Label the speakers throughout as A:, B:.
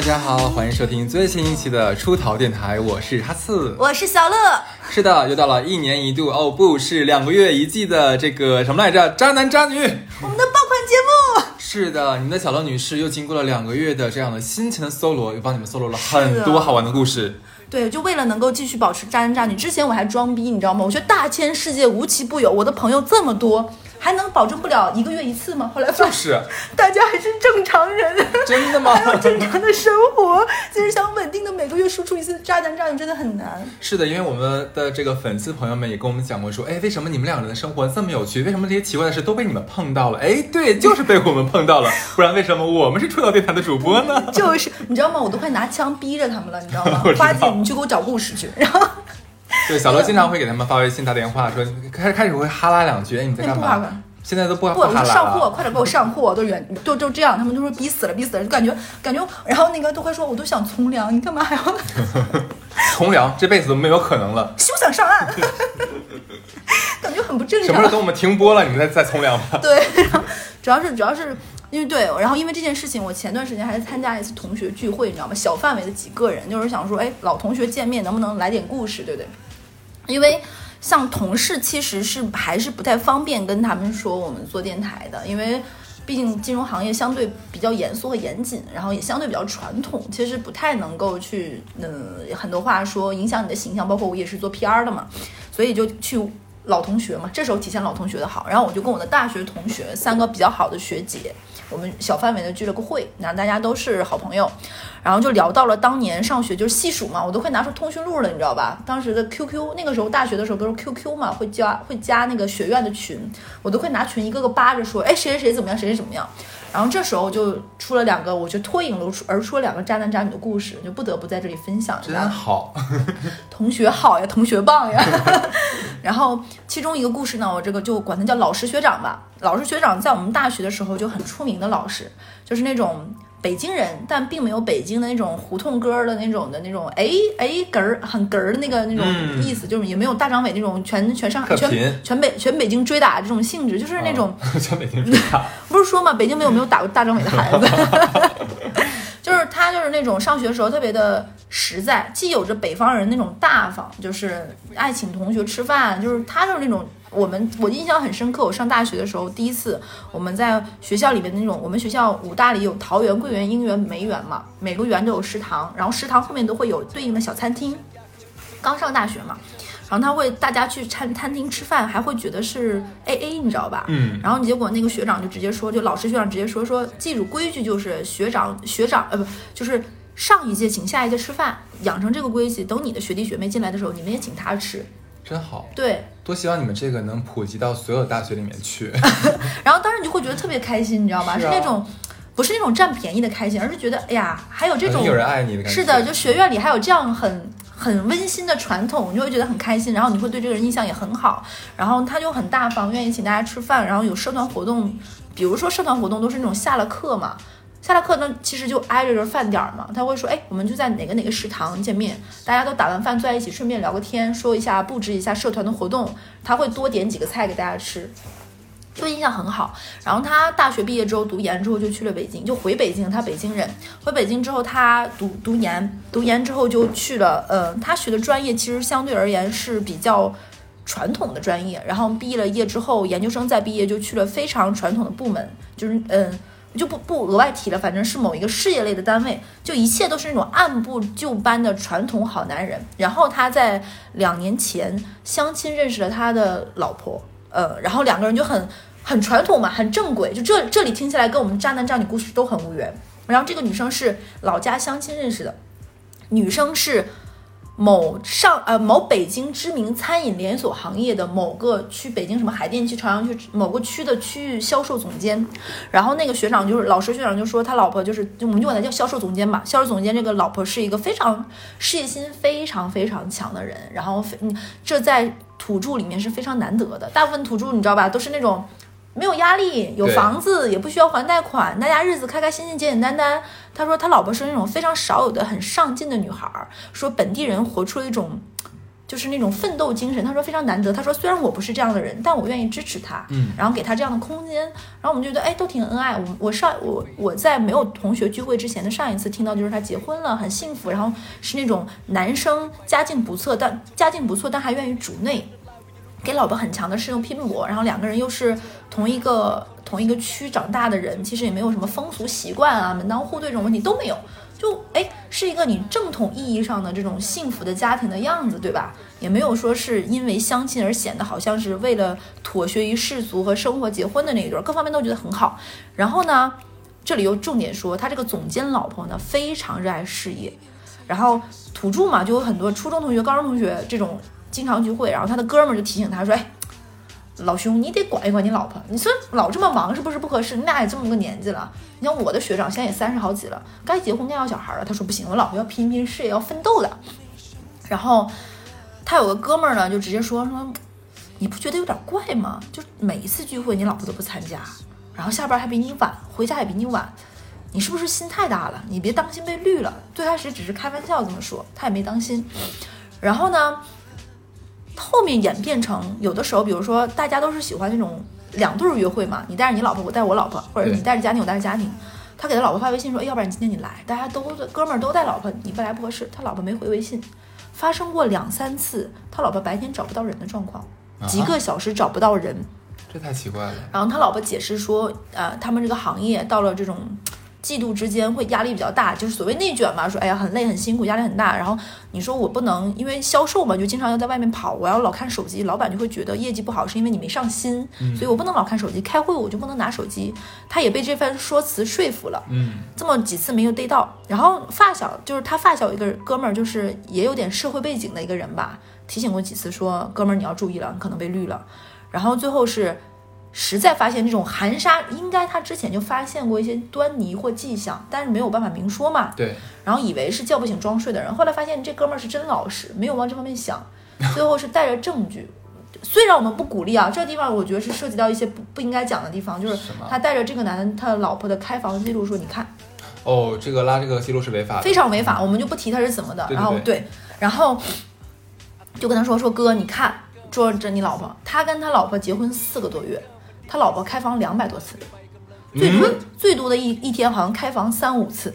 A: 大家好，欢迎收听最新一期的出逃电台，我是哈刺，
B: 我是小乐。
A: 是的，又到了一年一度哦，不是两个月一季的这个什么来着？渣男渣女，
B: 我们的爆款节目。
A: 是的，你们的小乐女士又经过了两个月的这样的辛勤的搜罗，又帮你们搜罗了很多好玩的故事。
B: 对，就为了能够继续保持渣男渣女，之前我还装逼，你知道吗？我觉得大千世界无奇不有，我的朋友这么多。还能保证不了一个月一次吗？后来发
A: 现
B: 大家还是正常人，
A: 真的吗？
B: 还有正常的生活，其实想稳定的每个月输出一次炸男渣女真的很难。
A: 是的，因为我们的这个粉丝朋友们也跟我们讲过，说，哎，为什么你们两个人的生活这么有趣？为什么这些奇怪的事都被你们碰到了？哎，对，就是被我们碰到了，不然为什么我们是出道电台的主播呢？
B: 就是，你知道吗？我都快拿枪逼着他们了，你知道吗？花姐，你去给我找故事去。然后，
A: 对，小乐经常会给他们发微信、打电话，说开开始会哈拉两句，哎，你在干嘛？现在都不
B: 不上货，快点给我上货，都远都都这样，他们都说逼死了，逼死了，就感觉感觉，然后那个都会说，我都想从良，你干嘛还要
A: 从良？这辈子都没有可能了，
B: 休想上岸，感觉很不正常。
A: 什么时候等我们停播了，你们再再从良吧？
B: 对，主要是主要是因为对，然后因为这件事情，我前段时间还是参加一次同学聚会，你知道吗？小范围的几个人，就是想说，哎，老同学见面，能不能来点故事，对不对？因为。像同事其实是还是不太方便跟他们说我们做电台的，因为毕竟金融行业相对比较严肃和严谨，然后也相对比较传统，其实不太能够去嗯很多话说影响你的形象。包括我也是做 PR 的嘛，所以就去老同学嘛，这时候体现老同学的好。然后我就跟我的大学同学三个比较好的学姐。我们小范围的聚了个会，然后大家都是好朋友，然后就聊到了当年上学就是细数嘛，我都快拿出通讯录了，你知道吧？当时的 QQ，那个时候大学的时候都是 QQ 嘛，会加会加那个学院的群，我都快拿群一个个扒着说，哎，谁谁谁怎么样，谁谁怎么样。然后这时候就出了两个，我就脱颖而出而出了两个渣男渣女的故事，就不得不在这里分享。
A: 真好，
B: 同学好呀，同学棒呀。然后其中一个故事呢，我这个就管他叫老师学长吧。老师学长在我们大学的时候就很出名的老师，就是那种北京人，但并没有北京的那种胡同歌的那种的那种，哎哎哏儿很哏儿的那个那种意思，就是也没有大张伟那种全全上海全全北全北京追打这种性质，就是那种
A: 全北京追打，
B: 不是说嘛，北京没有没有打过大张伟的孩子。就是他，就是那种上学的时候特别的实在，既有着北方人那种大方，就是爱请同学吃饭，就是他就是那种我们我印象很深刻。我上大学的时候，第一次我们在学校里面的那种，我们学校武大里有桃园、桂园、英园、梅园嘛，每个园都有食堂，然后食堂后面都会有对应的小餐厅。刚上大学嘛。然后他会大家去餐餐厅吃饭，还会觉得是 A A，你知道吧？
A: 嗯。
B: 然后结果那个学长就直接说，就老师学长直接说说，记住规矩就是学长学长呃不就是上一届请下一届吃饭，养成这个规矩，等你的学弟学妹进来的时候，你们也请他吃。
A: 真好。
B: 对。
A: 多希望你们这个能普及到所有大学里面去。
B: 然后当时你就会觉得特别开心，你知道吗？是那种不是那种占便宜的开心，而是觉得哎呀，还有这种
A: 有人爱你的感
B: 觉。是的，就学院里还有这样很。很温馨的传统，你就会觉得很开心，然后你会对这个人印象也很好，然后他就很大方，愿意请大家吃饭，然后有社团活动，比如说社团活动都是那种下了课嘛，下了课呢其实就挨着这饭点儿嘛，他会说，哎，我们就在哪个哪个食堂见面，大家都打完饭坐在一起，顺便聊个天，说一下布置一下社团的活动，他会多点几个菜给大家吃。就印象很好，然后他大学毕业之后读研之后就去了北京，就回北京。他北京人，回北京之后他读读研，读研之后就去了。呃，他学的专业其实相对而言是比较传统的专业。然后毕了业之后，研究生再毕业就去了非常传统的部门，就是嗯，就不不额外提了，反正是某一个事业类的单位，就一切都是那种按部就班的传统好男人。然后他在两年前相亲认识了他的老婆。呃，然后两个人就很很传统嘛，很正轨。就这这里听起来跟我们渣男渣女故事都很无缘。然后这个女生是老家相亲认识的，女生是某上呃某北京知名餐饮连锁行业的某个区，北京什么海淀区、朝阳区某个区的区域销售总监。然后那个学长就是老师学长就说他老婆就是我们就管他叫销售总监吧。销售总监这个老婆是一个非常事业心非常非常强的人。然后嗯，这在。土著里面是非常难得的，大部分土著你知道吧，都是那种没有压力，有房子，也不需要还贷款，大家日子开开心心，简简单单。他说他老婆是那种非常少有的很上进的女孩，说本地人活出了一种就是那种奋斗精神。他说非常难得。他说虽然我不是这样的人，但我愿意支持他，
A: 嗯
B: 然后给他这样的空间。然后我们就觉得哎都挺恩爱。我我上我我在没有同学聚会之前的上一次听到就是他结婚了，很幸福，然后是那种男生家境不错，但家境不错但还愿意主内。给老婆很强的适应拼搏，然后两个人又是同一个同一个区长大的人，其实也没有什么风俗习惯啊、门当户对这种问题都没有，就哎是一个你正统意义上的这种幸福的家庭的样子，对吧？也没有说是因为相亲而显得好像是为了妥协于世俗和生活结婚的那一对儿，各方面都觉得很好。然后呢，这里又重点说，他这个总监老婆呢非常热爱事业，然后土著嘛，就有很多初中同学、高中同学这种经常聚会，然后他的哥们儿就提醒他说：“哎，老兄，你得管一管你老婆，你说老这么忙是不是不合适？你俩也这么个年纪了，你像我的学长现在也三十好几了，该结婚该要小孩了。他说不行，我老婆要拼拼事业，要奋斗的。然后他有个哥们儿呢，就直接说说，你不觉得有点怪吗？就每一次聚会你老婆都不参加，然后下班还比你晚，回家也比你晚。”你是不是心太大了？你别当心被绿了。最开始只是开玩笑这么说，他也没当心。然后呢，后面演变成有的时候，比如说大家都是喜欢那种两对儿约会嘛，你带着你老婆，我带我老婆，或者你带着家庭，我带着家庭。他给他老婆发微信说，哎，要不然你今天你来，大家都哥们儿都带老婆，你不来不合适。他老婆没回微信，发生过两三次，他老婆白天找不到人的状况，几个小时找不到人。
A: 这太奇怪了。
B: 然后他老婆解释说，呃，他们这个行业到了这种季度之间会压力比较大，就是所谓内卷嘛，说哎呀很累很辛苦，压力很大。然后你说我不能，因为销售嘛，就经常要在外面跑，我要老看手机，老板就会觉得业绩不好是因为你没上心，所以我不能老看手机，开会我就不能拿手机。他也被这番说辞说服了。
A: 嗯，
B: 这么几次没有逮到，然后发小就是他发小一个哥们儿，就是也有点社会背景的一个人吧，提醒过几次说哥们儿你要注意了，你可能被绿了。然后最后是实在发现这种含沙，应该他之前就发现过一些端倪或迹象，但是没有办法明说嘛。
A: 对，
B: 然后以为是叫不醒装睡的人，后来发现这哥们儿是真老实，没有往这方面想，最后是带着证据。虽然我们不鼓励啊，这个地方我觉得是涉及到一些不不应该讲的地方，就是他带着这个男的他老婆的开房记录说，你看
A: 哦，这个拉这个记录是违法的。
B: 非常违法，我们就不提他是怎么的。
A: 对对
B: 然后
A: 对
B: 然后就跟他说说哥，你看，捉着你老婆，他跟他老婆结婚四个多月，他老婆开房两百多次，最多、
A: 嗯
B: 最多的一一天好像开房三五次。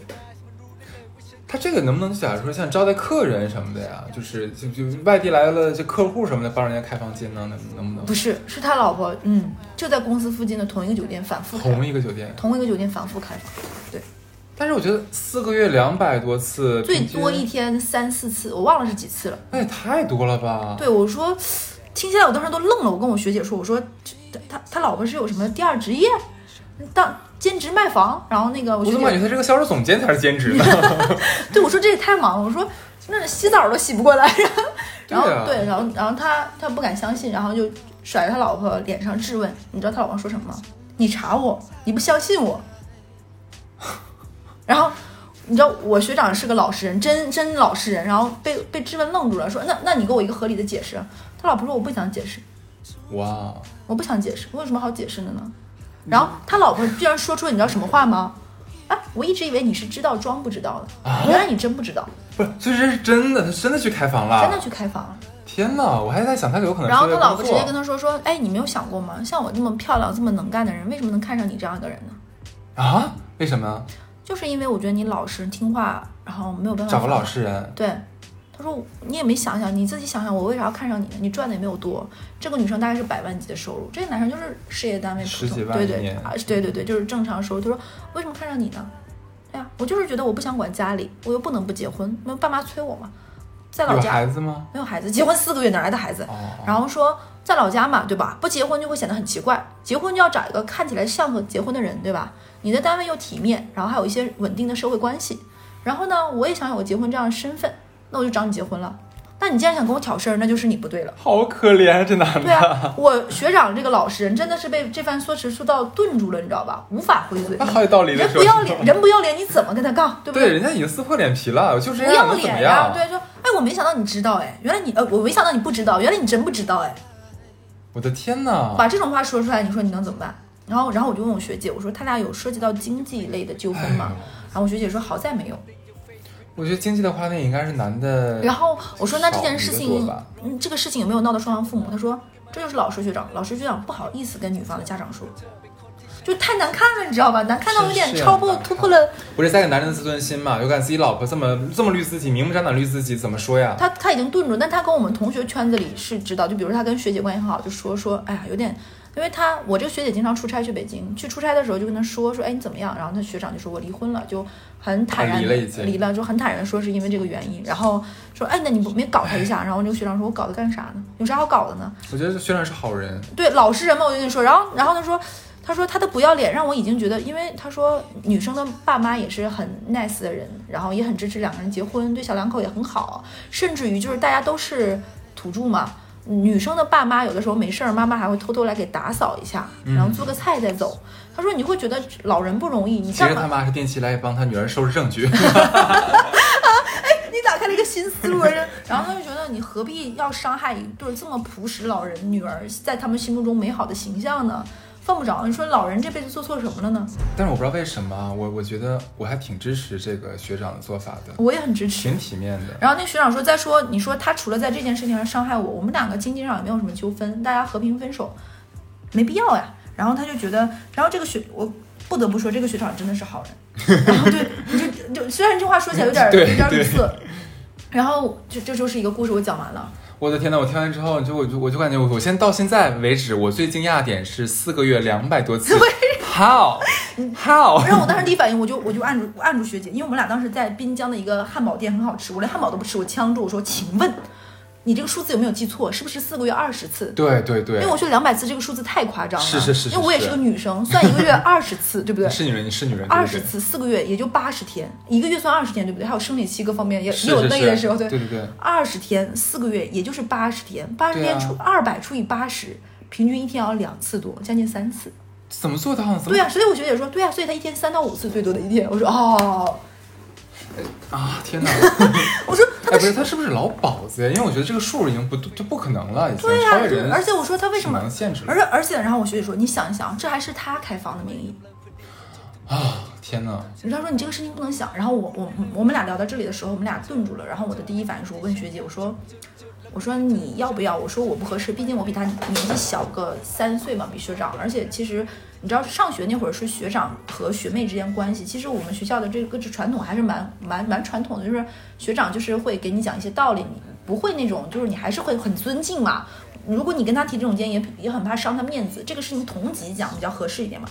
A: 他这个能不能假如说像招待客人什么的呀？就是就就外地来了这客户什么的，帮人家开房间呢？能能不能
B: 不是，是他老婆，嗯，就在公司附近的同一个酒店反复开，
A: 同一个酒店？
B: 同一个酒店反复开房，对，
A: 但是我觉得四个月两百多次，
B: 最多一天三四次，我忘了是几次了。
A: 那也太多了吧？
B: 对，我说，听起来我当时都愣了。我跟我学姐说，我说他他他老婆是有什么第二职业，当兼职卖房。然后那个我
A: 怎么感觉他这个销售总监才是兼职呢？
B: 对我说这也太忙了，我说那洗澡都洗不过来。然后
A: 对啊
B: 对，然后然后他他不敢相信，然后就甩着他老婆脸上质问。你知道他老婆说什么吗？你查我，你不相信我。然后你知道我学长是个老实人，真真老实人，然后被被质问愣住了，说那那你给我一个合理的解释。他老婆说我不想解释。
A: 哇，
B: 我不想解释，我有什么好解释的呢？然后他老婆居然说出了你知道什么话吗？啊，我一直以为你是知道装不知道的，
A: 啊
B: 原来你真不知道，
A: 不是，所以这是真的，他真的去开房了，
B: 真的去开房了。
A: 天哪，我还在想他有可能
B: 然后他老婆直接跟他说说，哎，你没有想过吗？像我这么漂亮、这么能干的人，为什么能看上你这样一个人呢？
A: 啊？为什么？
B: 就是因为我觉得你老实听话，然后没有办法
A: 找个老实人，
B: 对，他说你也没想想，你自己想想，我为啥要看上你呢？你赚的也没有多，这个女生大概是百万级的收入，这个男生就是事业单位普通
A: 十几，万
B: 对对啊，对对对，就是正常收入。他说为什么看上你呢？哎呀，我就是觉得我不想管家里，我又不能不结婚，没有爸妈催我嘛，在老
A: 有
B: 家
A: 孩子吗？
B: 没有孩子，结婚四个月哪来的孩子？
A: 哦，
B: 然后说在老家嘛，对吧？不结婚就会显得很奇怪，结婚就要找一个看起来像个结婚的人，对吧？你的单位又体面，然后还有一些稳定的社会关系。然后呢，我也想有个结婚这样的身份，那我就找你结婚了。那你既然想跟我挑事儿，那就是你不对了。
A: 好可怜这男的。
B: 对啊，我学长这个老实人真的是被这番说辞说到顿住了，你知道吧？无法回嘴。
A: 那好有道理的
B: 人不要脸，人不要脸，你怎么跟他杠？对不
A: 对，人家已经撕破脸皮了，就这样
B: 不要脸呀、
A: 样？
B: 对，说哎，我没想到你知道，哎，原来你呃，我没想到你不知道，原来你真不知道，哎。
A: 我的天哪！
B: 把这种话说出来，你说你能怎么办？然后，然后我就问我学姐，我说他俩有涉及到经济类的纠纷吗？然后我学姐说好在没有。
A: 我觉得经济的话，那应该是男的。
B: 然后我说那这件事情，嗯，这个事情有没有闹到双方父母？他说这就是老师学长，老师学长不好意思跟女方的家长说，就太难看了，你知道吧？难看到有点超破突破了
A: 不是再给男人的自尊心嘛？有感自己老婆这么这么绿自己，明目张胆绿自己，怎么说呀？
B: 他他已经顿住，但他跟我们同学圈子里是知道，就比如说他跟学姐关系很好，就说说，哎呀，有点，因为他我这个学姐经常出差去北京，去出差的时候就跟他说说，哎你怎么样？然后他学长就说我离婚了，就很坦然
A: 啊离了
B: 离了，就很坦然说是因为这个原因，然后说，哎那你不没搞他一下？然后这个学长说我搞他干啥呢？有啥好搞的呢？
A: 我觉得学长是好人，
B: 对老实人嘛，我就跟你说，然后然后他说。他说他的不要脸让我已经觉得，因为他说女生的爸妈也是很 nice 的人，然后也很支持两个人结婚，对小两口也很好，甚至于就是大家都是土著嘛，女生的爸妈有的时候没事儿，妈妈还会偷偷来给打扫一下，然后做个菜再走。他说你会觉得老人不容易，你
A: 其
B: 干嘛？
A: 实他妈是定期来帮他女儿收拾证据。
B: 你打开了一个新思路，人然后他就觉得你何必要伤害一对这么朴实老人女儿在他们心目中美好的形象呢？犯不着。你说老人这辈子做错什么了呢？
A: 但是我不知道为什么，我我觉得我还挺支持这个学长的做法的，
B: 我也很支持。
A: 挺体面的。
B: 然后那学长说，再说你说他除了在这件事情上伤害我，我们两个经济上也没有什么纠纷，大家和平分手，没必要呀。然后他就觉得，然后这个学我不得不说，这个学长真的是好人。然后对，你就就虽然这话说起来有点
A: 对
B: 有点
A: 对
B: 语塞，然后这这就是一个故事，我讲完了。
A: 我的天呐！我听完之后，就我就我就感觉我我现在到现在为止，我最惊讶的点是四个月两百多次，how how？
B: 然后我当时第一反应，我就我就按住按住学姐，因为我们俩当时在滨江的一个汉堡店很好吃，我连汉堡都不吃，我呛住我说，请问你这个数字有没有记错？是不是四个月二十次？
A: 对对对
B: 因为，我觉得两百次这个数字太夸张了，
A: 是是是
B: 因为我也是个女生，算一个月 二十次，对不对？
A: 是女人，你是女人，
B: 二十次，四个月也就八十天，一个月算二十天，对不对？还有生理期各方面也也有累的时候，
A: 对对对，
B: 二十天，四个月也就是八十天，八十天除二百除以八十，平均一天要两次多，将近三次。
A: 怎么做到的？
B: 对呀、所以我学姐说，对呀、所以她一天三到五次最多的一天。我说哦，
A: 啊？天哪！
B: 我说她
A: 哎，不是，他是不是老鸨子呀？因为我觉得这个数已经不就不可能了，已经
B: 对呀、
A: 超越人，
B: 而且我说他为什么
A: 能限制
B: 而且而且，然后我学姐说，你想一想，这还是他开房的名义。
A: 啊！天哪！
B: 她说你这个事情不能想。然后我我我们俩聊到这里的时候，我们俩顿住了。然后我的第一反应是我问学姐，我说我说你要不要？我说我不合适，毕竟我比他年纪小个三岁嘛，比学长。而且其实你知道，上学那会儿是学长和学妹之间关系。其实我们学校的这个传统还是蛮蛮蛮传统的，就是学长就是会给你讲一些道理，你不会那种就是你还是会很尊敬嘛。如果你跟他提这种建议，也也很怕伤他面子。这个事情同级讲比较合适一点嘛。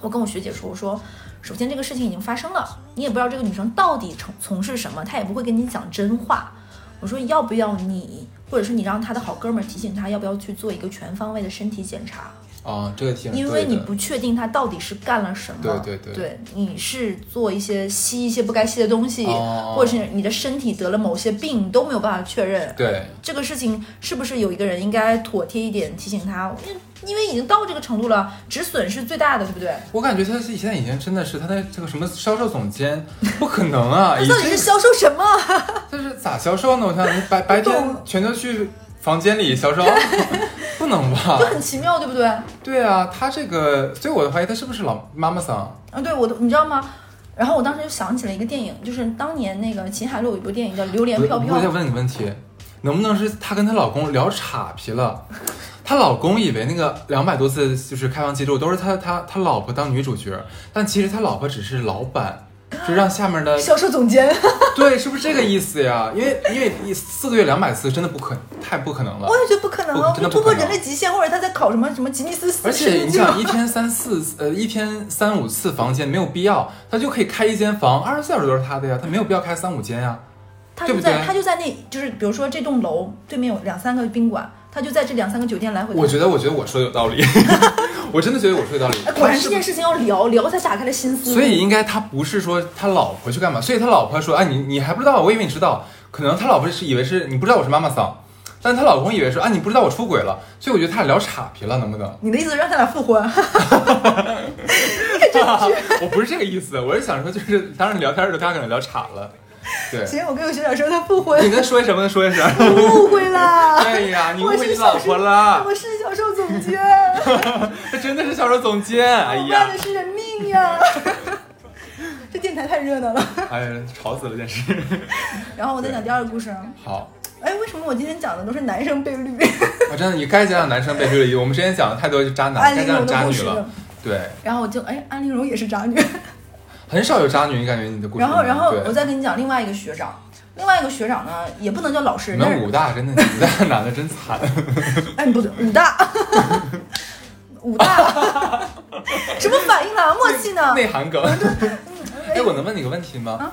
B: 我跟我学姐说，我说，首先这个事情已经发生了，你也不知道这个女生到底从从事什么，她也不会跟你讲真话。我说要不要你，或者是你让她的好哥们儿提醒她，要不要去做一个全方位的身体检查？
A: 啊，这个挺
B: 因为你不确定他到底是干了什么。
A: 对对对
B: 你是做一些吸一些不该吸的东西，
A: 哦
B: 或者是你的身体得了某些病，都没有办法确认。
A: 对
B: 这个事情是不是有一个人应该妥帖一点提醒他？因为因为已经到这个程度了，止损是最大的，对不对？
A: 我感觉他是现在已经真的是他的这个什么销售总监，不可能啊！他
B: 到底是销售什么？
A: 这是咋销售呢？我想你白白天全都去房间里销售 不能吧
B: 就？很奇妙，对不对？
A: 对啊，他这个，所以我怀疑他是不是老妈妈桑？
B: 啊，对我都你知道吗？然后我当时就想起了一个电影，就是当年那个秦海璐有一部电影叫《榴莲飘飘
A: 我再》，问你个问题，能不能是她跟她老公聊岔皮了？她老公以为那个两百多次就是开房记录都是她她她老婆当女主角，但其实他老婆只是老板，就让下面的
B: 销售总监。
A: 对，是不是这个意思呀？因为因为一四个月两百次真的不可太不可能了
B: 我。也觉得不可能啊，
A: 不真的不
B: 突破人类极限，或者他在考什么什么吉尼斯
A: 而且你想，一天三四呃一天三五次房间没有必要，他就可以开一间房，二十四小时都是他的呀，他没有必要开三五间呀。
B: 他就在他就在那，就是比如说这栋楼对面有两三个宾馆，他就在这两三个酒店来回。
A: 我觉得我觉得我说的有道理，我真的觉得我说的有道理
B: 哎，。果然这件事情要聊聊才打开了心思。
A: 所以应该他不是说他老婆去干嘛，所以他老婆说，哎，你你还不知道，我以为你知道，可能他老婆是以为是你不知道我是妈妈桑，但他老公以为说，啊，你不知道我出轨了，所以我觉得他俩聊岔皮了，能不能？
B: 你的意思是让他俩复婚？
A: 我不是这个意思，我是想说，就是当时聊天的时候，他俩可能聊岔了。对，
B: 行，我跟我学长说他复婚
A: 你，跟他说一什么？说一声。
B: 误会了。
A: 哎呀，你误会你老婆了，
B: 我是销售总监，
A: 他真的是销售总监。哎
B: 我卖
A: 呀
B: 的，是人命呀！这电电台太热闹了。
A: 哎呀，吵死了，真是。
B: 然后我再讲第二个故事。
A: 好，
B: 哎，为什么我今天讲的都是男生被绿？
A: 我真的，你该讲讲男生被绿了。我们之前讲的太多渣男，该讲讲渣女了。对。
B: 然后我就哎，安陵容也是渣女。
A: 很少有渣女，你感觉你的故事？
B: 然后，然后我再跟你讲另外一个学长，另外一个学长呢，也不能叫老师。
A: 你们武大真的，武大男的真惨。
B: 哎，不对，武大，武大，什么反应啊？默契呢？
A: 内涵梗。哎，我能问你个问题吗？啊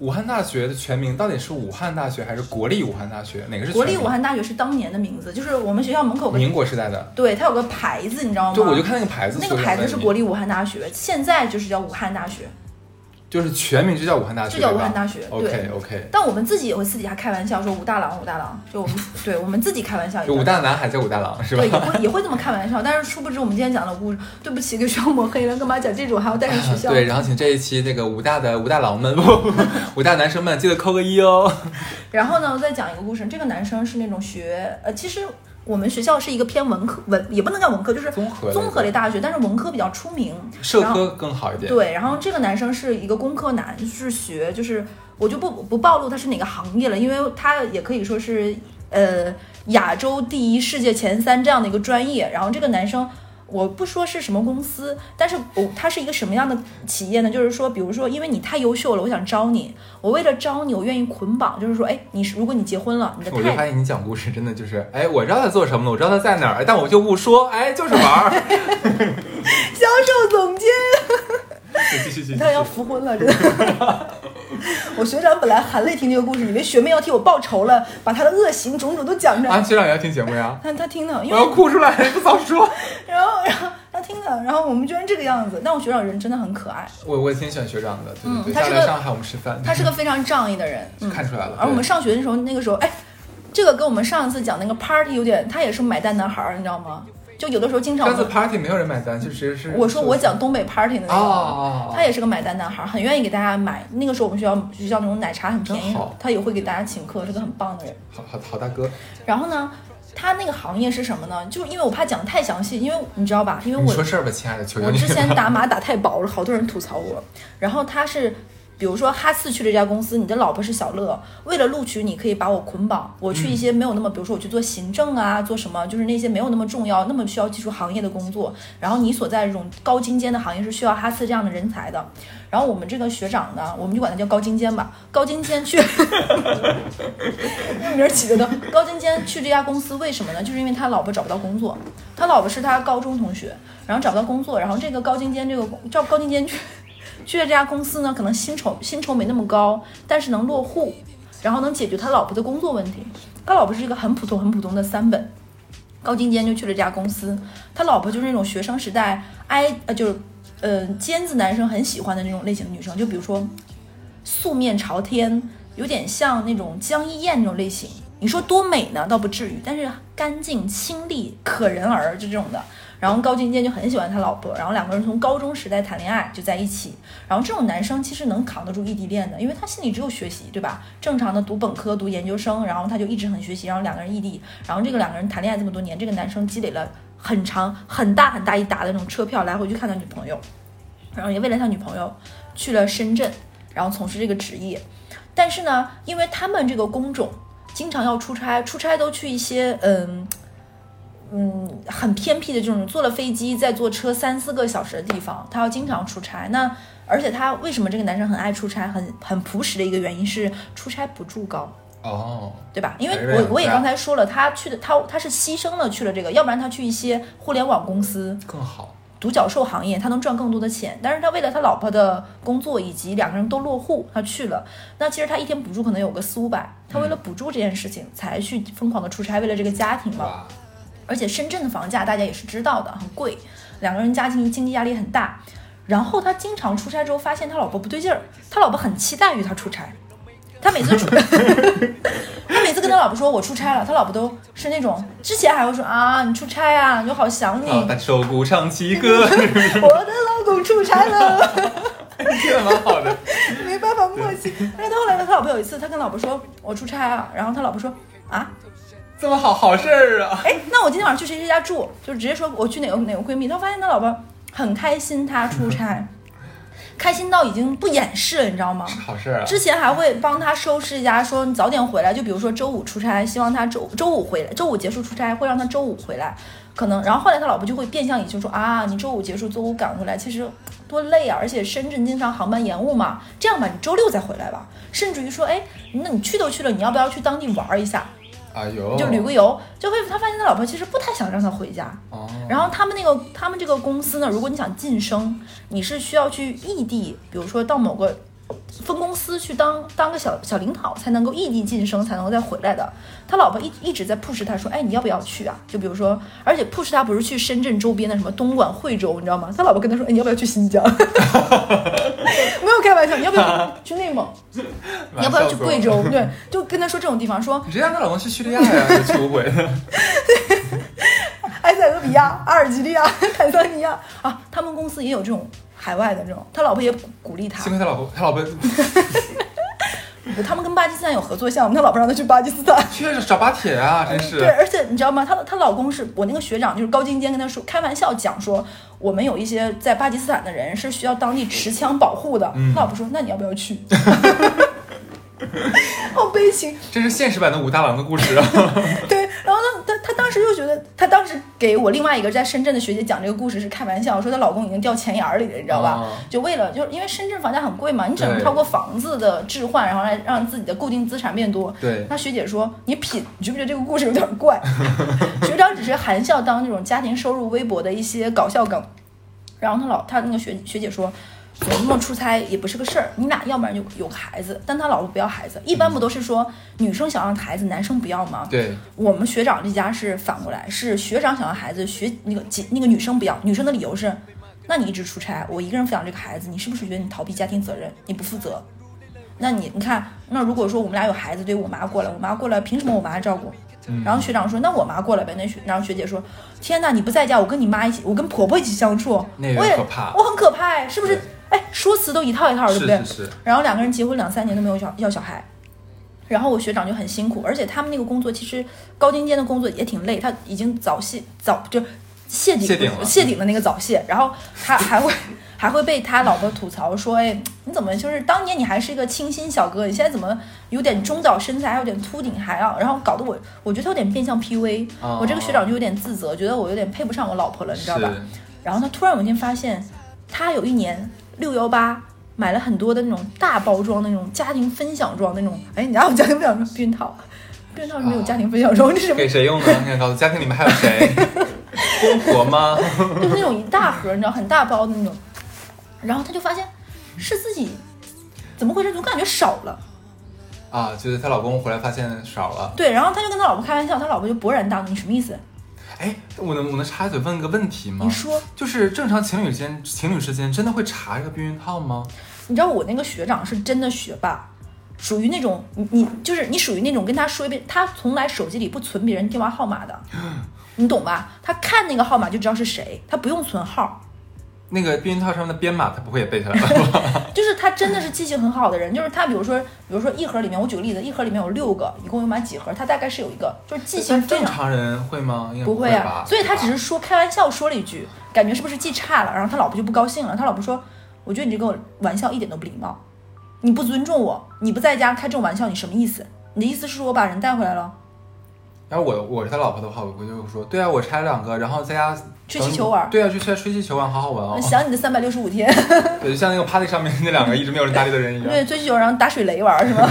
A: 武汉大学的全名到底是武汉大学还是国立武汉大学？哪个是？
B: 国立武汉大学是当年的名字，就是我们学校门口。
A: 民国时代的。
B: 对，它有个牌子，你知道吗？
A: 对我就看那个牌子，
B: 那个牌子是国立武汉大学，现在就是叫武汉大学。
A: 就是全名就叫武汉大学，
B: 就叫武汉大学。
A: OK OK。
B: 但我们自己也会私底下开玩笑说武大郎，武大郎，就我们对我们自己开玩笑。
A: 就武大男孩叫武大郎是吧？
B: 对，也会也会这么开玩笑。但是殊不知我们今天讲的故事，对不起，给学校抹黑了，干嘛讲这种还要带上学校？
A: 对，然后请这一期那个武大的武大郎们，武大男生们记得扣个一哦。
B: 然后呢，我再讲一个故事，这个男生是那种学呃，其实。我们学校是一个偏文科文，也不能叫文科，就是综合综合类大学，但是文科比较出名，
A: 社科更好一点。
B: 对，然后这个男生是一个工科男，是学，就是我就不不暴露他是哪个行业了，因为他也可以说是呃亚洲第一、世界前三这样的一个专业。然后这个男生。我不说是什么公司，但是我它是一个什么样的企业呢？就是说，比如说，因为你太优秀了，我想招你。我为了招你，我愿意捆绑，就是说，哎，你是如果你结婚了，你的
A: 我就发现你讲故事真的就是，哎，我知道他做什么了，我知道他在哪儿，但我就不说，哎，就是玩儿。
B: 销售总监。
A: 继续继续。
B: 他要复婚了，真的。我学长本来含泪听这个故事，以为学妹要替我报仇了，把他的恶行种种都讲出来。
A: 啊，学长也要听节目呀？
B: 他他听的，我
A: 要哭出来，不早说。
B: 然后然后他听的，然后我们居然这个样子。但我学长人真的很可爱，
A: 我我也挺喜欢学长的。
B: 嗯，
A: 他
B: 是个
A: 上海我们吃饭，
B: 他是个非常仗义的人，
A: 看出来了。
B: 而我们上学的时候，那个时候，哎，这个跟我们上一次讲那个 party 有点，他也是买单男孩，你知道吗？就有的时候经常，
A: 上次 party 没有人买单，就实是。
B: 我说我讲东北 party 的那
A: 个，
B: 他也是个买单男孩，很愿意给大家买。那个时候我们学校学校那种奶茶很便宜，他也会给大家请客，是个很棒的人。
A: 好好好大哥。
B: 然后呢，他那个行业是什么呢？就是因为我怕讲的太详细，因为你知道吧？因为我
A: 说事儿吧，亲爱的，求求
B: 你。我之前打码打太薄了，好多人吐槽我。然后他是。比如说哈四去这家公司，你的老婆是小乐，为了录取你，可以把我捆绑，我去一些没有那么，比如说我去做行政啊，做什么，就是那些没有那么重要、那么需要技术行业的工作。然后你所在这种高精尖的行业是需要哈四这样的人才的。然后我们这个学长呢，我们就管他叫高精尖吧，高精尖去，名儿起的都高精尖去这家公司，为什么呢？就是因为他老婆找不到工作，他老婆是他高中同学，然后找不到工作，然后这个高精尖这个叫高精尖去。去了这家公司呢，可能薪酬薪酬没那么高，但是能落户，然后能解决他老婆的工作问题。他老婆是一个很普通很普通的三本，高精尖就去了这家公司。他老婆就是那种学生时代挨呃就是呃尖子男生很喜欢的那种类型的女生，就比如说素面朝天，有点像那种江一燕那种类型。你说多美呢？倒不至于，但是干净清丽可人儿，就这种的。然后高精尖就很喜欢他老婆，然后两个人从高中时代谈恋爱就在一起。然后这种男生其实能扛得住异地恋的，因为他心里只有学习，对吧？正常的读本科、读研究生，然后他就一直很学习。然后两个人异地，然后这个两个人谈恋爱这么多年，这个男生积累了很长、很大、很大一沓的那种车票来回去看他女朋友，然后也为了他女朋友去了深圳，然后从事这个职业。但是呢，因为他们这个工种经常要出差，出差都去一些嗯。嗯，很偏僻的这种，坐了飞机再坐车三四个小时的地方，他要经常出差。那而且他为什么这个男生很爱出差，很很朴实的一个原因是出差补助高
A: 哦，
B: 对吧？因为我我也刚才说了，他去的他他是牺牲了去了这个，要不然他去一些互联网公司
A: 更好，
B: 独角兽行业他能赚更多的钱。但是他为了他老婆的工作以及两个人都落户，他去了。那其实他一天补助可能有个四五百，他为了补助这件事情才去疯狂的出差，为了这个家庭嘛。而且深圳的房价大家也是知道的，很贵，两个人家庭经济压力很大。然后他经常出差之后，发现他老婆不对劲儿，他老婆很期待于他出差。他每次出，他每次跟他老婆说我出差了，他老婆都是那种之前还会说啊你出差啊，就好想你。
A: 单手鼓唱起歌 我
B: 的老公出差了，
A: 听得蛮好的，
B: 没办法默契。但是他后来呢，他老婆有一次他跟老婆说我出差啊，然后他老婆说啊。
A: 这么好好事儿啊！
B: 哎，那我今天晚上去谁谁家住，就直接说我去哪个哪个闺蜜。她发现他老婆很开心，她出差，开心到已经不掩饰了，你知道吗？
A: 好事啊。
B: 之前还会帮他收拾一下，说你早点回来。就比如说周五出差，希望他周周五回来，周五结束出差会让他周五回来。可能，然后后来他老婆就会变相也就说啊，你周五结束，周五赶回来，其实多累啊！而且深圳经常航班延误嘛，这样吧，你周六再回来吧。甚至于说，哎，那你去都去了，你要不要去当地玩一下？
A: 哎呦，
B: 就旅个游，就会他发现他老婆其实不太想让他回家。
A: 哦。
B: 然后他们那个他们这个公司呢，如果你想晋升，你是需要去异地，比如说到某个。分公司去当当个小小领导，才能够异地晋升，才能够再回来的。他老婆一一直在 push 他说，哎，你要不要去啊？就比如说，而且 push 他不是去深圳周边的什么东莞、惠州，你知道吗？他老婆跟他说，哎，你要不要去新疆？没 有开玩笑，你要不要 去内蒙？你要不要去贵州？对，就跟他说这种地方，说
A: 你直接让他老公去叙利亚呀，去无鬼。
B: 埃塞俄比亚、阿尔及利亚、坦桑尼亚啊，他们公司也有这种。海外的这种，他老婆也鼓励他。
A: 幸亏他老婆，他老婆，
B: 他们跟巴基斯坦有合作项目，他老婆让他去巴基斯坦。
A: 去找巴铁啊，真是。
B: 对，而且你知道吗？她她老公是我那个学长，就是高精尖跟他说开玩笑讲说，我们有一些在巴基斯坦的人是需要当地持枪保护的。他老婆说，那你要不要去？好悲情，
A: 这是现实版的武大郎的故事。
B: 对，然后呢，他他当时就觉得，他当时给我另外一个在深圳的学姐讲这个故事是开玩笑，说她老公已经掉钱眼儿里了，你知道吧？就为了，就是因为深圳房价很贵嘛，你只能通过房子的置换，然后来让自己的固定资产变多。
A: 对，
B: 那学姐说，你品，你觉不觉得这个故事有点怪？学长只是含笑当那种家庭收入微薄的一些搞笑梗，然后他老他那个学学姐说。总那么出差也不是个事儿，你俩要不然就有个孩子，但他老婆不要孩子，一般不都是说女生想要孩子，男生不要吗？
A: 对，
B: 我们学长这家是反过来，是学长想要孩子，学那个姐那个女生不要，女生的理由是，那你一直出差，我一个人抚养这个孩子，你是不是觉得你逃避家庭责任，你不负责？那你你看，那如果说我们俩有孩子，对我妈过来，我妈过来，凭什么我妈照顾？然后学长说：“那我妈过来呗。”那学，然后学姐说：“天哪，你不在家，我跟你妈一起，我跟婆婆一起相处，我也
A: 可怕，
B: 我很可怕哎，是不是？哎，说辞都一套一套，对不对？
A: 是是是。
B: 然后两个人结婚两三年都没有小要小孩，然后我学长就很辛苦，而且他们那个工作其实高精尖的工作也挺累，他已经早泄早就
A: 谢
B: 顶谢顶的那个早泄，然后他还会。”还会被他老婆吐槽说：“哎，你怎么就是当年你还是一个清新小哥，你现在怎么有点中岛身材，还有点秃顶，还要然后搞得我，我觉得他有点变相 PUA。我这个学长就有点自责，觉得我有点配不上我老婆了，你知道吧？然后他突然有一天发现，他有一年六幺八买了很多的那种大包装那种家庭分享装那种，哎，你家有家庭分享装避孕套？避孕套是没有家庭分享装，这是
A: 给谁用的？你告诉家庭里面还有谁？公婆吗？
B: 就是那种一大盒，你知道，很大包的那种。”然后他就发现是自己怎么回事，总感觉少了
A: 啊！就是她老公回来发现少了。
B: 对，然后他就跟他老婆开玩笑，他老婆就勃然大怒：“你什么意思？”
A: 哎，我能我能插嘴问个问题吗？
B: 你说，
A: 就是正常情侣间情侣之间真的会查这个避孕套吗？
B: 你知道我那个学长是真的学霸，属于那种你你就是你属于那种跟他说一遍，他从来手机里不存别人电话号码的，你懂吧？他看那个号码就知道是谁，他不用存号。
A: 那个避孕套上面的编码，他不会也背下来吧？
B: 就是他真的是记性很好的人，就是他，比如说，比如说一盒里面，我举个例子，一盒里面有六个，一共有买几盒？他大概是有一个，就是记性
A: 正常人会吗？
B: 不
A: 会
B: 啊，所以他只是说开玩笑说了一句，感觉是不是记差了？然后他老婆就不高兴了，他老婆说：“我觉得你这个玩笑一点都不礼貌，你不尊重我，你不在家开这种玩笑，你什么意思？你的意思是说我把人带回来了？”
A: 然后我我是他老婆的话，我回就说：“对啊，我拆了两个，然后在家。”
B: 吹气球玩，
A: 对啊，去吹吹气球玩，好好玩哦。
B: 想你的三百六十五天。
A: 对，就像那个 party 上面那两个一直没有人搭理的人一样。
B: 对，吹气球然后打水雷玩是吗？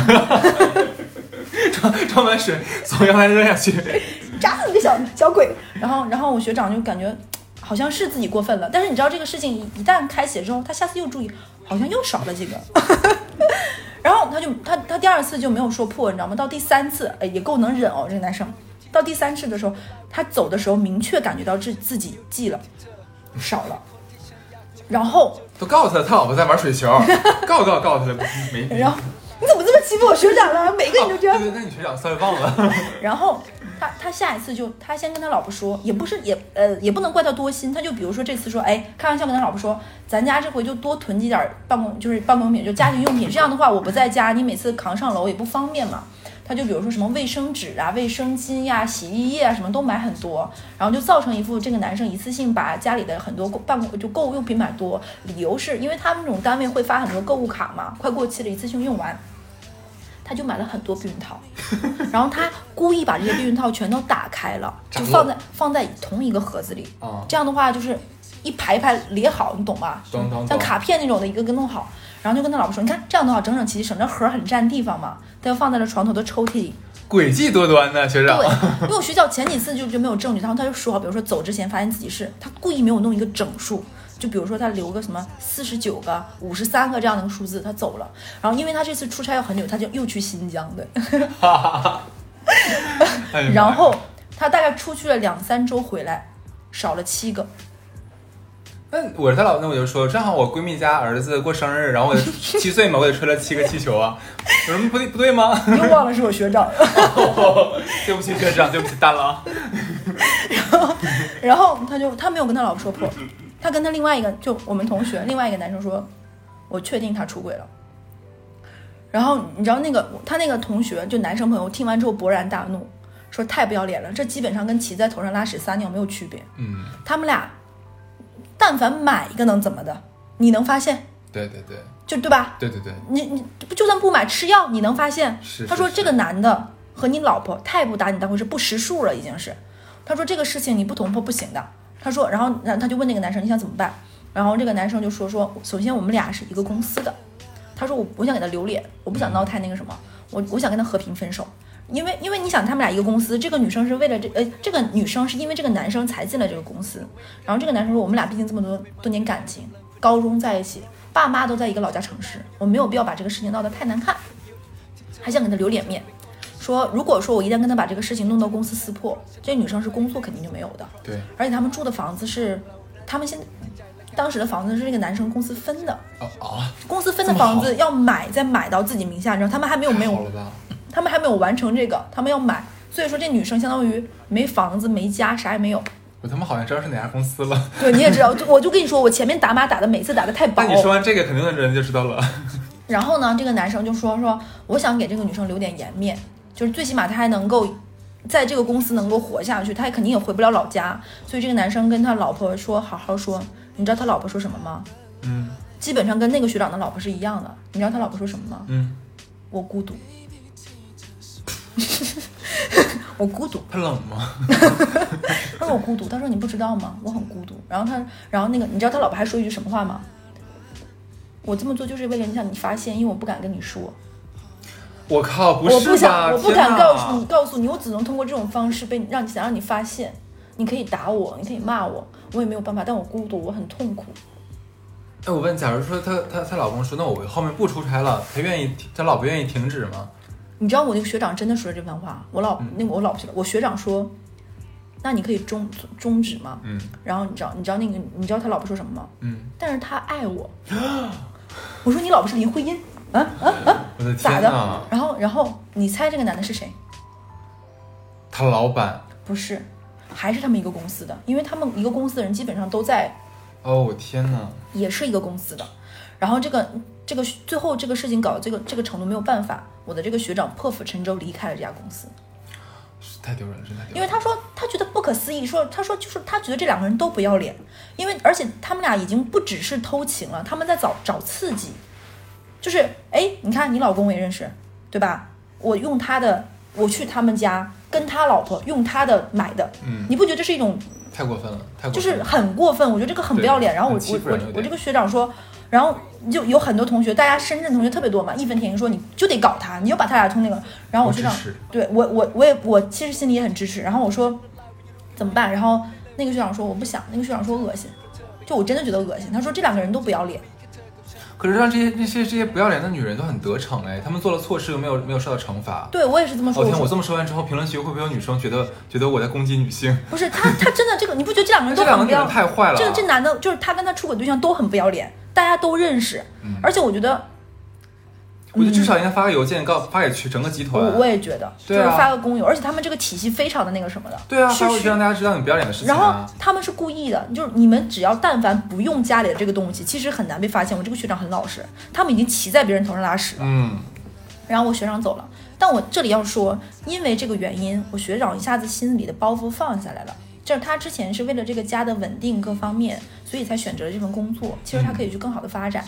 A: 装装满水从阳台扔下去，
B: 扎死你个小小鬼！然后然后我学长就感觉好像是自己过分了，但是你知道这个事情一旦开启之后，他下次又注意，好像又少了几个。然后他就他他第二次就没有说破，你知道吗？到第三次，哎，也够能忍哦，这个男生。到第三次的时候，他走的时候明确感觉到自自己记了少了，然后
A: 都告诉他他老婆在玩水球，告告告诉他没。
B: 然后你怎么这么欺负我学长了？每个人都这样。
A: 对对，那你学长算忘了。
B: 然后他他下一次就他先跟他老婆说，也不是也呃也不能怪他多心，他就比如说这次说，哎，开玩笑跟他老婆说，咱家这回就多囤几点办公就是办公品，就家庭用品，这样的话我不在家，你每次扛上楼也不方便嘛。他就比如说什么卫生纸啊、卫生巾呀、洗衣液啊，什么都买很多，然后就造成一副这个男生一次性把家里的很多购办公就购物用品买多，理由是因为他们那种单位会发很多购物卡嘛，快过期了，一次性用完。他就买了很多避孕套，然后他故意把这些避孕套全都打开了，就放在放在同一个盒子里。
A: 啊，
B: 这样的话就是一排一排列好，你懂吧？像卡片那种的，一个个弄好。然后就跟他老婆说：“你看这样的话整整齐齐，省着盒儿很占地方嘛。”他就放在了床头的抽屉里。
A: 诡计多端呢，学长
B: 对。，因为我学校前几次就就没有证据，然后他就说，比如说走之前发现自己是他故意没有弄一个整数，就比如说他留个什么四十九个、五十三个这样的一个数字，他走了。然后因为他这次出差要很久，他就又去新疆对，
A: 哎呀妈呀
B: 然后他大概出去了两三周回来，少了七个。
A: 那我是他老，那我就说，正好我闺蜜家儿子过生日，然后我七岁嘛，我也吹了七个气球啊，有什么不对不对吗？
B: 你 又忘了是我学长。
A: 对不起学长，对不起大佬。
B: 然后他就他没有跟他老婆说破，他跟他另外一个就我们同学另外一个男生说，我确定他出轨了。然后你知道那个他那个同学就男生朋友听完之后勃然大怒，说太不要脸了，这基本上跟骑在头上拉屎撒尿没有区别。
A: 嗯，
B: 他们俩但凡买一个能怎么的？你能发现
A: 对对对
B: 就对吧？
A: 对对对，
B: 你你不就算不买吃药，你能发现？
A: 是是
B: 他说这个男的和你老婆太不打你当回事，不识数了已经是。他说这个事情你不捅破不行的。他说，然后然后他就问那个男生你想怎么办？然后这个男生就说说，首先我们俩是一个公司的。他说我我想给他留脸，我不想闹太那个什么，我我想跟他和平分手。因为因为你想他们俩一个公司，这个女生是为了这呃这个女生是因为这个男生才进了这个公司，然后这个男生说我们俩毕竟这么多多年感情，高中在一起，爸妈都在一个老家城市，我没有必要把这个事情闹得太难看，还想给他留脸面，说如果说我一旦跟他把这个事情弄到公司撕破，这女生是工作肯定就没有的，
A: 对。
B: 而且他们住的房子是他们现当时的房子是这个男生公司分的，
A: 哦啊，
B: 公司分的房子要买再买到自己名下，你知道他们还没有没有？他们还没有完成这个，他们要买，所以说这女生相当于没房子没家啥也没有。
A: 我他妈好像知道是哪家公司了。
B: 对，你也知道，就我就跟你说，我前面打码打的每次打的太薄
A: 那。你说完这个，肯定人就知道了。
B: 然后呢，这个男生就说说，我想给这个女生留点颜面，就是最起码他还能够在这个公司能够活下去，他也肯定也回不了老家。所以这个男生跟他老婆说，好好说。你知道他老婆说什么吗？
A: 嗯
B: 基本上跟那个学长的老婆是一样的。你知道他老婆说什么吗？
A: 嗯，
B: 我孤独，我孤独。
A: 他冷吗？
B: 他说我孤独，他说你不知道吗？我很孤独。然后他，然后那个，你知道他老婆还说一句什么话吗？我这么做就是为了让你发现，因为我不敢跟你说，
A: 我靠，不是
B: 我不？想，我不敢告诉你，告诉你，我只能通过这种方式被让你想让你发现。你可以打我，你可以骂我，我也没有办法，但我孤独，我很痛苦。
A: 哎，我问，假如说她她她老公说，那我后面不出差了，他愿意，他老婆愿意停止吗？
B: 你知道我那个学长真的说了这番话，我老、那个我老婆我学长说，那你可以终终止吗？
A: 嗯
B: 然后你知道你知道那个你知道他老婆说什么吗？
A: 嗯，
B: 但是他爱我。我说你老婆是林徽因啊啊啊！
A: 我的
B: 咋的！？然后然后你猜这个男的是谁？
A: 他老板，
B: 不是，还是他们一个公司的，因为他们一个公司的人基本上都在，
A: 哦，我天哪！
B: 也是一个公司的。然后这个这个最后这个事情搞到这个这个程度没有办法，我的这个学长破釜沉舟离开了这家公司，
A: 太丢人了。
B: 因为他说他觉得不可思议，说他说就是他觉得这两个人都不要脸，因为而且他们俩已经不只是偷情了，他们在找找刺激，就是哎，你看你老公我也认识，对吧？我用他的，我去他们家跟他老婆用他的买的，
A: 嗯，
B: 你不觉得这是一种
A: 太过分了，太过
B: 就是。很过分？我觉得这个很不要脸。然后我我我这个学长说，然后就有很多同学，大家深圳同学特别多嘛，义愤填膺说你就得搞他，你就把他俩从那个，然后我学长
A: 我支持
B: 对我我我也我其实心里也很支持。然后我说怎么办？然后那个学长说我不想，那个学长说恶心，就我真的觉得恶心。他说这两个人都不要脸。
A: 可是让这些这些这些不要脸的女人都很得逞哎，她们做了错事又没有没有受到惩罚。
B: 对我也是这么说。
A: 哦天，我这么说完之后，评论区会不会有女生觉得觉得我在攻击女性？
B: 不是他他真的这个，你不觉得这两个人都
A: 这两个女人
B: 很不要？
A: 太坏了。
B: 这个这男的，就是他跟他出轨对象都很不要脸，大家都认识，
A: 嗯
B: 而且我觉得
A: 我觉得至少应该发个邮件告发给去整个集团。
B: 我我也觉得，就是发个公邮，而且他们这个体系非常的那个什么的，
A: 对啊，
B: 是
A: 发过去让大家知道你不要脸的事情
B: 然后
A: 啊。
B: 他们是故意的，就是你们只要但凡不用家里的这个东西，其实很难被发现。我这个学长很老实，他们已经骑在别人头上拉屎了。
A: 嗯，
B: 然后我学长走了，但我这里要说，因为这个原因，我学长一下子心里的包袱放下来了。就是他之前是为了这个家的稳定各方面，所以才选择了这份工作。其实他可以去更好的发展。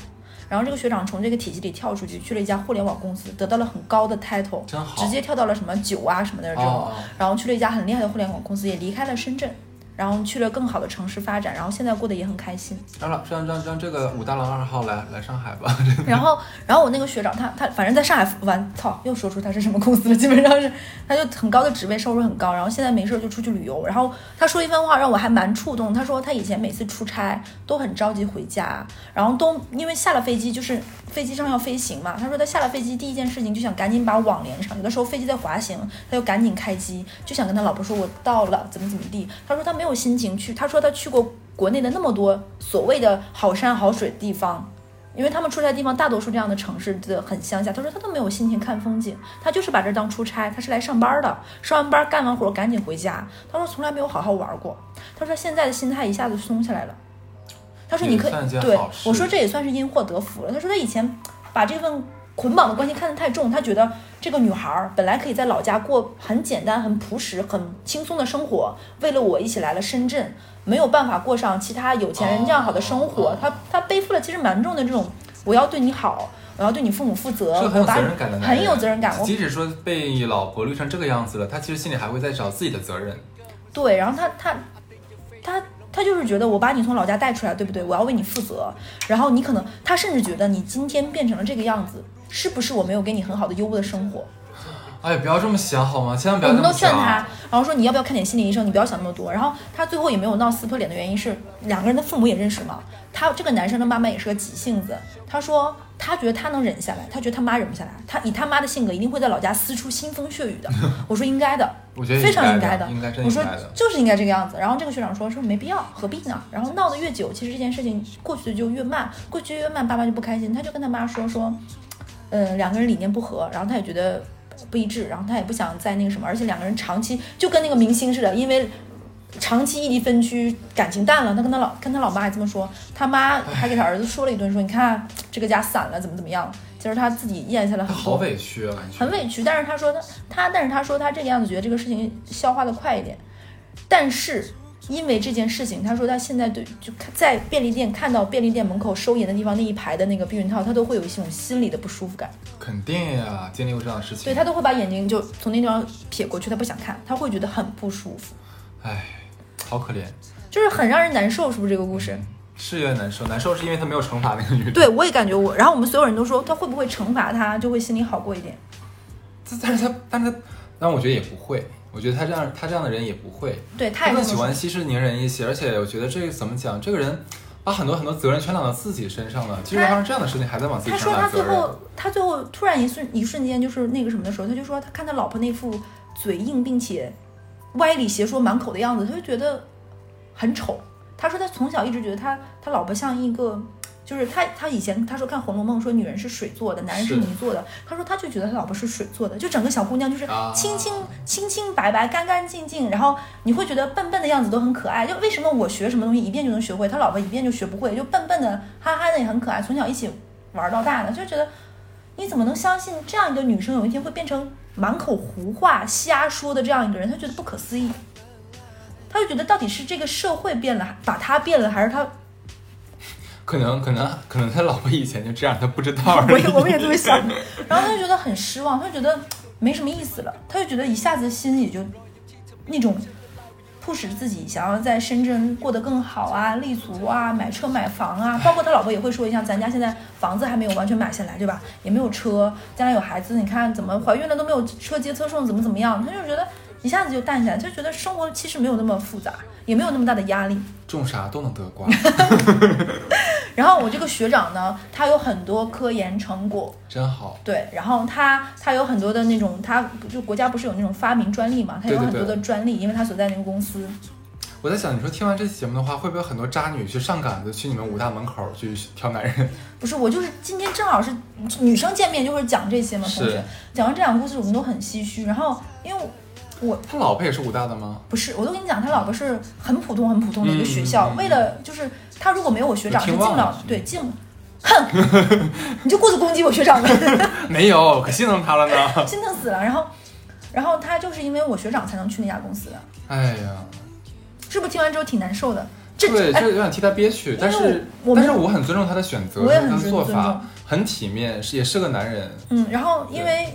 B: 然后这个学长从这个体系里跳出去，去了一家互联网公司，得到了很高的 title，直接跳到了什么九啊什么的这种。
A: 哦
B: 然后去了一家很厉害的互联网公司，也离开了深圳，然后去了更好的城市发展，然后现在过得也很开心。
A: 让让让让让这个武大郎二号来来上海吧。
B: 然后，然后我那个学长他他反正在上海玩，操，又说出他是什么公司了，基本上是他就很高的职位，收入很高，然后现在没事儿就出去旅游。然后他说一番话让我还蛮触动，他说他以前每次出差都很着急回家，然后都因为下了飞机就是飞机上要飞行嘛，他说他下了飞机第一件事情就想赶紧把网连上，有的时候飞机在滑行，他就赶紧开机，就想跟他老婆说我到了，怎么怎么地。他说他没 没有心情去，他说他去过国内的那么多所谓的好山好水地方。因为他们出差的地方大多数这样的城市的很乡下，他说他都没有心情看风景，他就是把这当出差，他是来上班的，上完班干完活赶紧回家。他说从来没有好好玩过，他说现在的心态一下子松下来了。他说你可以对我说这也算是因祸得福了。他说他以前把这份捆绑的关系看得太重，他觉得这个女孩儿本来可以在老家过很简单、很朴实、很轻松的生活，为了我一起来了深圳，没有办法过上其他有钱人这样好的生活。
A: 哦
B: 他他背负了其实蛮重的这种，我要对你好，我要对你父母负责，
A: 是很有
B: 我把你
A: 责任感的男人，
B: 很有责任感。
A: 即使说被老婆绿成这个样子了，他其实心里还会在找自己的责任。
B: 对，然后他他他他就是觉得我把你从老家带出来，对不对？我要为你负责。然后你可能他甚至觉得你今天变成了这个样子，是不是我没有给你很好的优渥的生活？
A: 哎，不要这么想好吗？千万不
B: 我们
A: 要这么想。
B: 都劝他，然后说你要不要看点心理医生？你不要想那么多。然后他最后也没有闹撕破脸的原因是两个人的父母也认识嘛。他这个男生的妈妈也是个急性子，他说他觉得他能忍下来，他觉得他妈忍不下来。他以他妈的性格，一定会在老家撕出腥风血雨的。我说应该的，
A: 我觉得
B: 非常应
A: 应
B: 该的我说。就是应该这个样子。然后这个学长说说没必要，何必呢？然后闹得越久，其实这件事情过去的就越慢，过去越慢，爸妈就不开心，他就跟他妈说说，呃，两个人理念不合，然后他也觉得不一致，然后他也不想再那个什么，而且两个人长期就跟那个明星似的，因为。长期异地分居，感情淡了。他跟他老跟他老妈还这么说，他妈还给他儿子说了一顿，说你看这个家散了，怎么怎么样。其实他自己咽下了很多
A: 好委屈啊，
B: 很委屈，但是他说他他，但是他说他这个样子觉得这个事情消化的快一点，但是因为这件事情，他说他现在对就看在便利店看到便利店门口收银的地方那一排的那个避孕套，他都会有一种心理的不舒服感，
A: 肯定呀，经历过这样的事情。
B: 对他都会把眼睛就从那地方撇过去，他不想看，他会觉得很不舒服，
A: 哎，好可怜，
B: 就是很让人难受，是不是这个故事？
A: 是有点难受。难受是因为他没有惩罚那个女的。
B: 对我也感觉我，然后我们所有人都说他会不会惩罚他，就会心里好过一点。
A: 这但是他，但是他，但我觉得也不会。我觉得他这样，他这样的人也不会。
B: 对，他
A: 他更喜欢息事宁人一些，而且我觉得这个怎么讲，这个人把很多很多责任全揽到自己身上了。其实发生这样的事情，还在往自己
B: 他
A: 身上
B: 说他最。后，他最后突然一瞬一瞬间就是那个什么的时候，他就说他看他老婆那副嘴硬并且歪理邪说满口的样子，他就觉得很丑。他说他从小一直觉得他他老婆像一个，就是他他以前他说看《红楼梦》说女人是水做的，男人是
A: 是
B: 泥做的。他说他就觉得他老婆是水做的，就整个小姑娘就是
A: 啊
B: 清清清清白白、干干净净，然后你会觉得笨笨的样子都很可爱。就为什么我学什么东西一遍就能学会，他老婆一遍就学不会，就笨笨的、憨憨的也很可爱，从小一起玩到大的，就觉得你怎么能相信这样一个女生有一天会变成满口胡话、瞎说的这样一个人？他觉得不可思议。他就觉得到底是这个社会变了，把他变了，还是他？
A: 可能可能可能他老婆以前就这样，他不知道而已。
B: 我也我们也这么想。然后他就觉得很失望，他就觉得没什么意思了，他就觉得一下子心里就那种促使自己想要在深圳过得更好啊、立足啊、买车买房啊。包括他老婆也会说，一下咱家现在房子还没有完全买下来，对吧？也没有车，将来有孩子，你看怎么怀孕了都没有车接车送，怎么怎么样？他就觉得一下子就淡下来，他就觉得生活其实没有那么复杂，也没有那么大的压力。
A: 种啥都能得瓜，
B: 然后我这个学长呢，他有很多科研成果，
A: 真好。
B: 对，然后他他有很多的那种，他就国家不是有那种发明专利嘛，他有很多的专利，因为他所在那个公司。
A: 我在想，你说听完这期节目的话，会不会有很多渣女去上赶子去你们武大门口去挑男人？
B: 不是我就是今天正好是女生见面，就会讲这些嘛，同学讲完这两个故事，我们都很唏嘘。然后因为我
A: 他老婆也是武大的吗？
B: 不是，我都跟你讲，他老婆是很普通很普通的一个学校，为了就是他如果没有我学长是进不了对进哼，你就过去攻击我学长呗，
A: 没有，可心疼他了呢。
B: 心疼死了。然后，然后他就是因为我学长才能去那家公司的，
A: 哎呀，
B: 是不是听完之后挺难受的？这
A: 对，
B: 哎
A: 就有点替他憋屈，但是但是我很尊重他的选择，
B: 我也很
A: 做
B: 尊尊重
A: 法很体面，是也是个男人。
B: 嗯，然后因为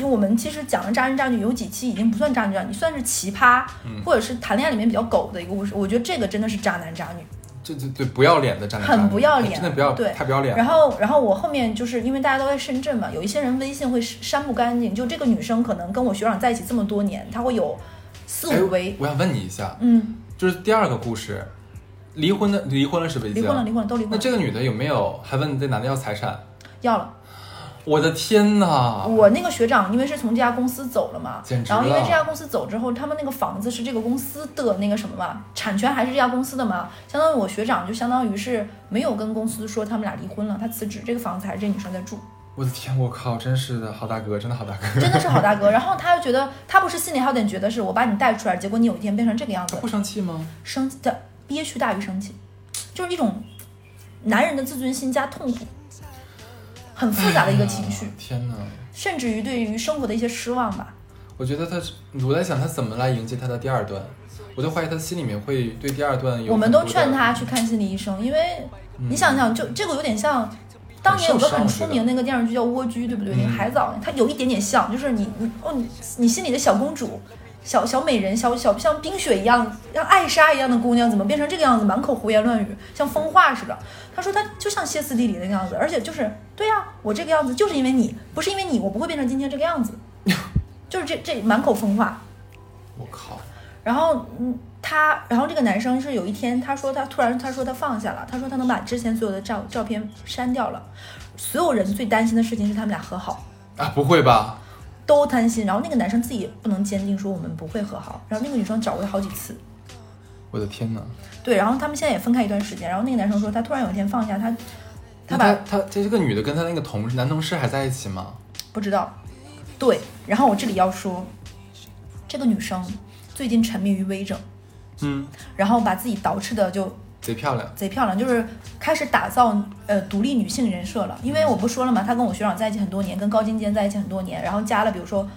B: 我们其实讲的渣男渣女有几期已经不算渣男渣女，算是奇葩，
A: 嗯
B: 或者是谈恋爱里面比较狗的一个故事。我觉得这个真的是渣男渣女。
A: 这这对不要脸的站在
B: 很不要脸
A: 真的不要，
B: 对
A: 太不要脸。
B: 然后，然后我后面就是因为大家都在深圳嘛，有一些人微信会删不干净。就这个女生可能跟我学长在一起这么多年，她会有四
A: 哎
B: 五位，
A: 我想问你一下，
B: 嗯，
A: 就是第二个故事，离婚的离婚了是不是？
B: 离婚了，离婚了，都离婚了，
A: 那这个女的有没有还问这男的要财产？
B: 要了。
A: 我的天哪！
B: 我那个学长因为是从这家公司走了嘛
A: 简，直
B: 然后因为这家公司走之后，他们那个房子是这个公司的那个什么嘛，产权还是这家公司的嘛，相当于我学长就相当于是没有跟公司说他们俩离婚了，他辞职，这个房子还是这女生在住。
A: 我的天，我靠，真是的，好大哥，真的好大哥。
B: 真的是好大哥。然后他又觉得，他不是心里还有点觉得是我把你带出来，结果你有一天变成这个样子，
A: 不生气吗？
B: 生的憋屈大于生气，就是一种男人的自尊心加痛苦，很复杂的一个情绪
A: 哎，天哪！
B: 甚至于对于生活的一些失望吧。
A: 我觉得他，我在想他怎么来迎接他的第二段，我就怀疑他心里面会对第二段有。
B: 我们都劝他。去看心理医生，因为你想想，就这个有点像。当年有个很出名的那个电视剧叫《蜗居》，对不对？那个海藻，它有一点点像，就是你你哦，你你心里的小公主、小小美人、小小像冰雪一样、像艾莎一样的姑娘，怎么变成这个样子，满口胡言乱语，像疯话似的？他说他就像歇斯底里那个样子，而且就是对呀、我这个样子就是因为你，不是因为你，我不会变成今天这个样子，就是这这满口疯话。
A: 我靠！
B: 然后，嗯，他，然后这个男生是有一天，他说他突然他说他放下了，他说他能把之前所有的照照片删掉了。所有人最担心的事情是他们俩和好，
A: 啊，不会吧？
B: 都担心。然后那个男生自己也不能坚定说我们不会和好，然后那个女生找过他好几次，
A: 我的天哪！
B: 对，然后他们现在也分开一段时间。然后那个男生说他突然有一天放下他，他把
A: 他他这个女的跟他那个同事男同事还在一起吗？
B: 不知道，对。然后我这里要说，这个女生最近沉迷于微整，
A: 嗯，
B: 然后把自己捯饬的就
A: 贼漂亮。
B: 贼漂亮，就是开始打造呃独立女性人设了。因为我不说了嘛，她跟我学长在一起很多年，跟高精尖在一起很多年，然后加了比如说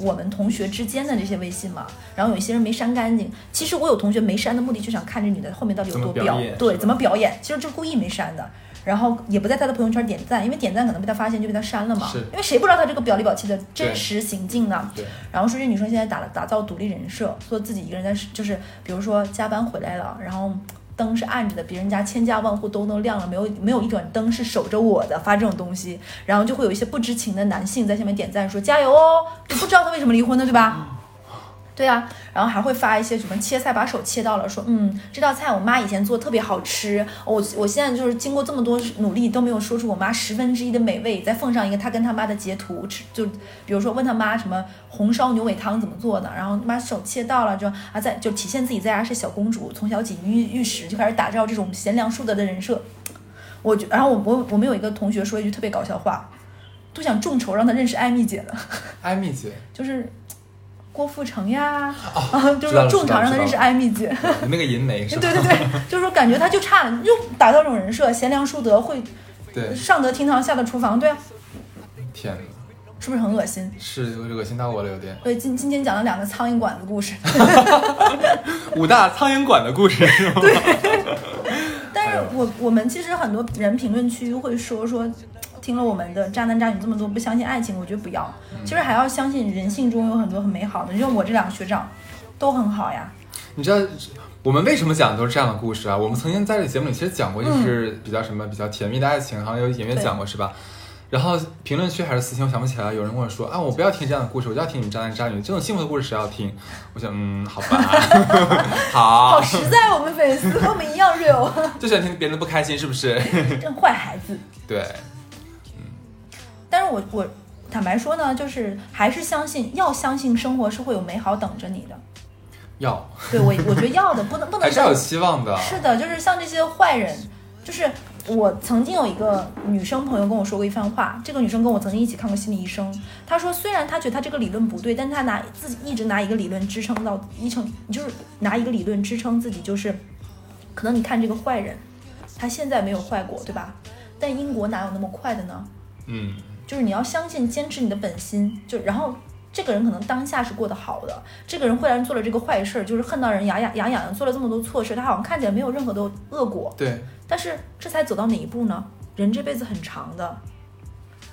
B: 我们同学之间的这些微信嘛，然后有一些人没删干净。其实我有同学没删的目的，就想看这女的后面到底有多
A: 表演
B: 对，怎么表演，其实就故意没删的。然后也不在她的朋友圈点赞，因为点赞可能被她发现就被她删了嘛。因为谁不知道她这个表里表气的真实行径呢？
A: 对，
B: 然后说这女生现在打打造独立人设，说自己一个人在，就是比如说加班回来了，然后灯是暗着的，别人家千家万户都能亮了，没有没有一盏灯是守着我的，发这种东西，然后就会有一些不知情的男性在下面点赞说加油哦，就不知道他为什么离婚的，对吧？对啊，然后还会发一些什么切菜把手切到了，说嗯这道菜我妈以前做特别好吃，我我现在就是经过这么多努力都没有说出我妈十分之一的美味，再奉上一个她跟她妈的截图，吃就比如说问她妈什么红烧牛尾汤怎么做的，然后妈手切到了就啊在就体现自己在家是小公主，从小锦衣玉食就开始打造这种贤良淑德的人设。我就然后我我我们有一个同学说一句特别搞笑话，都想众筹让他认识艾米姐了。
A: 艾米姐，
B: 就是郭富城呀，就是
A: 知道了
B: 众场让他认识艾米姐。
A: 你那个银梅是吧？
B: 对对对，就是说感觉他就差了，又打造这种人设，贤良淑德，会
A: 对
B: 上得厅堂，下得厨房，对啊，
A: 天哪，
B: 是不是很恶心？
A: 是恶心到我了，有点。
B: 对，今今天讲了两个苍蝇馆子故事，
A: 五大苍蝇馆的故事是吗？
B: 但是我我们其实很多人评论区会说说。听了我们的渣男渣女这么多，不相信爱情，我觉得不要。其实还要相信人性中有很多很美好的。你像我这两个学长，都很好呀。
A: 你知道我们为什么讲的都是这样的故事啊？我们曾经在这个节目里其实讲过，就是比较什么比较甜蜜的爱情，好像有演员讲过是吧？然后评论区还是私信，我想不起来，有人跟我说啊，我不要听这样的故事，我就要听你们渣男渣女这种幸福的故事，谁要听？我想，嗯，好吧，好，
B: 好实在，我们粉丝和我们一样 real，
A: 就喜欢听别人的不开心，是不是？
B: 真坏孩子。
A: 对，
B: 但是我我坦白说呢，就是还是相信，要相信生活是会有美好等着你的。
A: 要
B: 对我，我觉得要的，不能不能
A: 还是要有希望的。
B: 是的，就是像这些坏人，就是我曾经有一个女生朋友跟我说过一番话，这个女生跟我曾经一起看过心理医生，她说虽然她觉得她这个理论不对，但她拿自己一直拿一个理论支撑到一成，就是拿一个理论支撑自己，就是可能你看这个坏人，他现在没有坏过，对吧？但英国哪有那么快的呢？
A: 嗯，
B: 就是你要相信，坚持你的本心，就然后这个人可能当下是过得好的，这个人忽然做了这个坏事儿，就是恨到人牙痒牙痒痒，做了这么多错事，他好像看起来没有任何的恶果，
A: 对，
B: 但是这才走到哪一步呢？人这辈子很长的，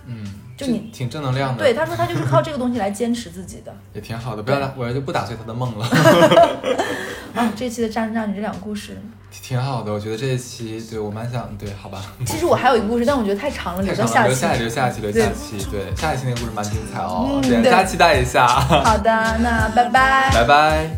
A: 嗯，
B: 就你
A: 挺正能量的。
B: 对，他说他就是靠这个东西来坚持自己的。
A: 也挺好的，不要了，我就不打碎他的梦了。
B: 这期的渣男渣女这两个故事
A: 挺好的，我觉得这一期对我蛮想对，好吧。
B: 其实我还有一个故事，但我觉得太长了，留到
A: 下留下留下期留下期，对下一期那个故事蛮精彩哦，大家期待一下。
B: 好的，那拜拜，
A: 拜拜。